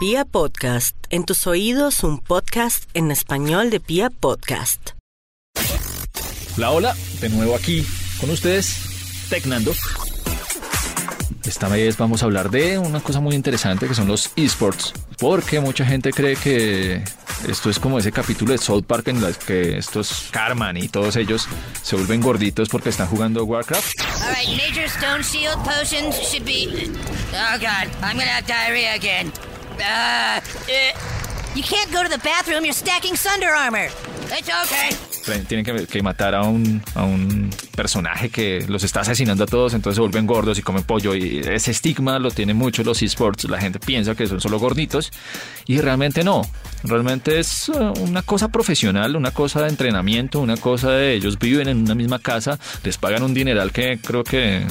Pia Podcast, en tus oídos un podcast en español de Pia Podcast. La hola, de nuevo aquí con ustedes, Tecnando. Esta vez vamos a hablar de una cosa muy interesante que son los esports, porque mucha gente cree que esto es como ese capítulo de South Park en el que estos Carman y todos ellos se vuelven gorditos porque están jugando Warcraft. All right, Nature Stone Shield potions should be. Oh God, I'm gonna have diarrhea again. Uh, uh, you can't go to the bathroom. You're stacking Sunder armor. It's okay. Tienen que, matar a un, a un personaje que los está asesinando a todos, entonces se vuelven gordos y comen pollo. Y ese estigma lo tienen mucho los esports. La gente piensa que son solo gorditos y realmente no. Realmente es uh, una cosa profesional, una cosa de entrenamiento, una cosa de ellos viven en una misma casa, les pagan un dineral que creo que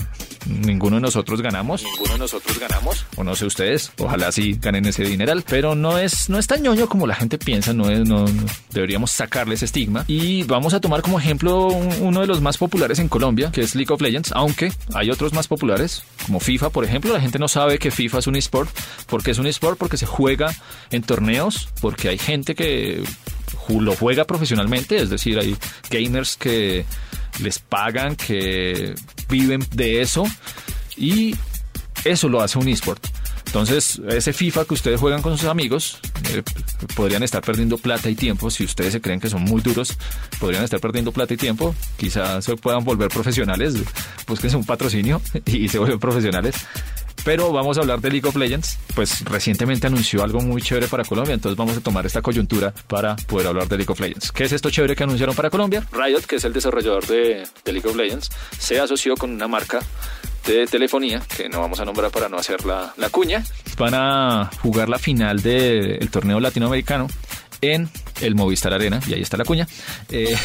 ninguno de nosotros ganamos. Ninguno de nosotros ganamos. O no sé ustedes, ojalá sí ganen ese dineral. Pero no es, no es tan ñoño como la gente piensa, no es, no, no- deberíamos sacarle ese estigma. Y vamos a tomar como ejemplo un- uno de los más populares en Colombia, que es League of Legends, aunque hay otros más populares, como FIFA, por ejemplo. La gente no sabe que FIFA es un esport. ¿Por qué es un esport? Porque se juega en torneos, porque hay gente que lo juega profesionalmente, es decir, hay gamers que les pagan, que viven de eso y eso lo hace un esport. Entonces, ese FIFA que ustedes juegan con sus amigos, eh, podrían estar perdiendo plata y tiempo. Si ustedes se creen que son muy duros, podrían estar perdiendo plata y tiempo. Quizás se puedan volver profesionales, búsquense un patrocinio y se vuelven profesionales. Pero vamos a hablar de League of Legends. Pues recientemente anunció algo muy chévere para Colombia, entonces vamos a tomar esta coyuntura para poder hablar de League of Legends. ¿Qué es esto chévere que anunciaron para Colombia? Riot, que es el desarrollador de, League of Legends, se asoció con una marca de telefonía, que no vamos a nombrar para no hacer la, la cuña. Van a jugar la final del torneo latinoamericano en el Movistar Arena, y ahí está la cuña. Eh,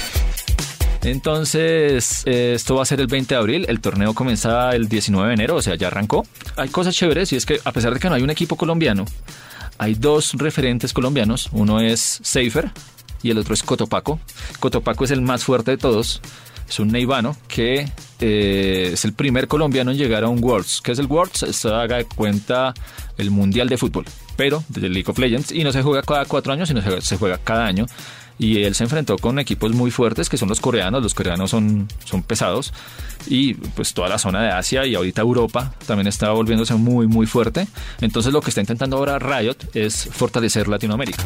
entonces, eh, esto va a ser el 20 de abril. El torneo comienza el 19 de enero, o sea, ya arrancó. Hay cosas chéveres y es que, a pesar de que no hay un equipo colombiano, hay dos referentes colombianos. Uno es Seifer y el otro es Cotopaco. Cotopaco es el más fuerte de todos. Es un neivano que eh, es el primer colombiano en llegar a un Worlds. ¿Qué es el Worlds? Esto haga cuenta el Mundial de Fútbol, pero de League of Legends. Y no se juega cada cuatro años, sino se juega cada año y él se enfrentó con equipos muy fuertes que son los coreanos, los coreanos son, son pesados y pues toda la zona de Asia y ahorita Europa también está volviéndose muy muy fuerte. Entonces lo que está intentando ahora Riot es fortalecer Latinoamérica.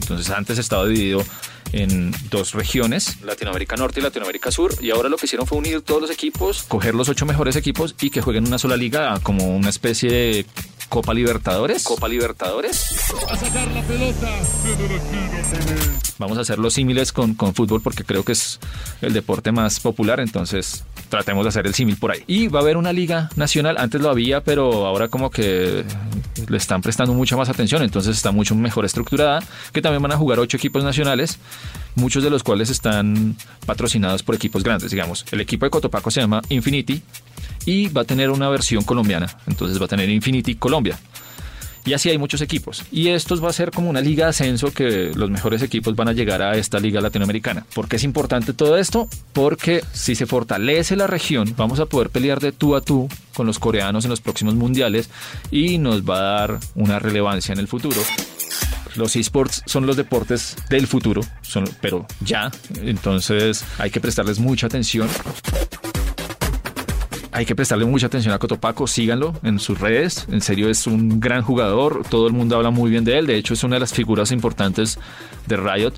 Entonces antes estaba dividido en dos regiones, Latinoamérica Norte y Latinoamérica Sur, y ahora lo que hicieron fue unir todos los equipos, coger los ocho mejores equipos y que jueguen una sola liga como una especie de Copa Libertadores. Copa Libertadores. Vamos a hacer los símiles con, con fútbol porque creo que es el deporte más popular, entonces tratemos de hacer el símil por ahí. Y va a haber una liga nacional, antes lo había, pero ahora como que le están prestando mucha más atención, entonces está mucho mejor estructurada, que también van a jugar ocho equipos nacionales, muchos de los cuales están patrocinados por equipos grandes, digamos. El equipo de Cotopaco se llama Infinity y va a tener una versión colombiana, entonces va a tener Infinity Colombia. Y así hay muchos equipos. Y estos va a ser como una liga de ascenso que los mejores equipos van a llegar a esta liga latinoamericana. ¿Por qué es importante todo esto? Porque si se fortalece la región, vamos a poder pelear de tú a tú con los coreanos en los próximos mundiales y nos va a dar una relevancia en el futuro. Los esports son los deportes del futuro, pero ya. Entonces hay que prestarles mucha atención hay que prestarle mucha atención a Cotopaco, síganlo en sus redes, en serio es un gran jugador, todo el mundo habla muy bien de él, de hecho es una de las figuras importantes de Riot,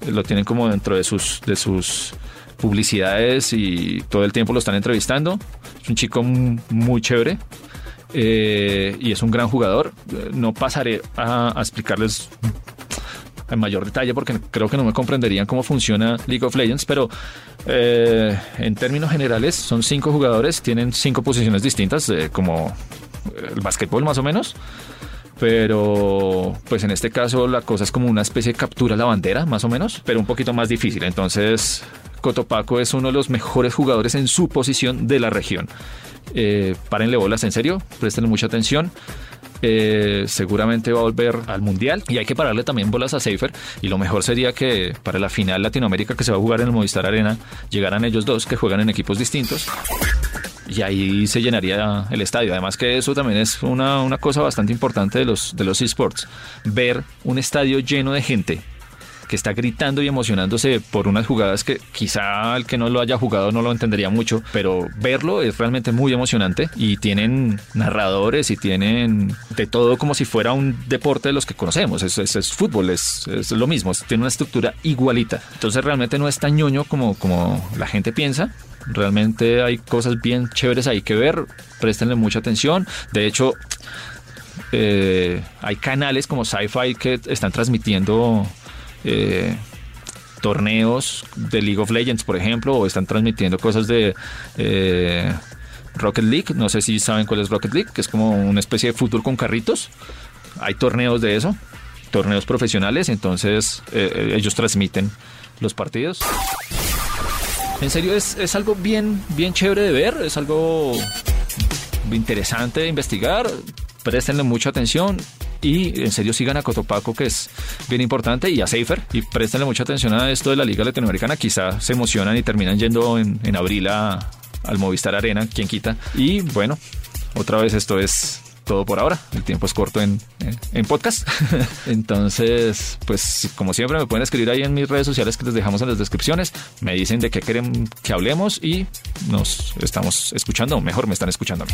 Eh, lo tienen como dentro de sus, de sus publicidades y todo el tiempo lo están entrevistando, es un chico muy chévere. eh, y es un gran jugador. Eh, No pasaré a explicarles en mayor detalle porque creo que no me comprenderían cómo funciona League of Legends, pero eh, en términos generales son cinco jugadores, tienen cinco posiciones distintas, eh, como el básquetbol más o menos. Pero, pues en este caso la cosa es como una especie de captura a la bandera, más o menos, pero un poquito más difícil. Entonces, Cotopaco es uno de los mejores jugadores en su posición de la región. Eh, párenle bolas, en serio, prestenle mucha atención. Eh, seguramente va a volver al Mundial y hay que pararle también bolas a Seifer y lo mejor sería que para la final Latinoamérica que se va a jugar en el Movistar Arena llegaran ellos dos que juegan en equipos distintos y ahí se llenaría el estadio. Además que eso también es una, una cosa bastante importante de los, de los esports, ver un estadio lleno de gente que está gritando y emocionándose por unas jugadas que quizá el que no lo haya jugado no lo entendería mucho, pero verlo es realmente muy emocionante y tienen narradores y tienen de todo como si fuera un deporte de los que conocemos. Es, es, fútbol, es, es, lo mismo, tiene una estructura igualita. Entonces realmente no es tan ñoño como, como la gente piensa. Realmente hay cosas bien chéveres ahí que ver, préstenle mucha atención. De hecho, eh, hay canales como Sci-Fi que están transmitiendo eh, torneos de League of Legends, por ejemplo, o están transmitiendo cosas de eh, Rocket League. No sé si saben cuál es Rocket League, que es como una especie de fútbol con carritos. Hay torneos de eso, torneos profesionales, entonces eh, ellos transmiten los partidos. En serio, es, es algo bien, bien chévere de ver, es algo interesante de investigar. Préstenle mucha atención y en serio sigan a Cotopaco, que es bien importante, y a Safer, y préstenle mucha atención a esto de la Liga Latinoamericana. Quizá se emocionan y terminan yendo en, en abril a, al Movistar Arena, quien quita. Y bueno, otra vez esto es todo por ahora. El tiempo es corto en, en, podcast. Entonces, pues como siempre me pueden escribir ahí en mis redes sociales que les dejamos en las descripciones. Me dicen de qué quieren que hablemos y nos estamos escuchando, o mejor me están escuchando a mí.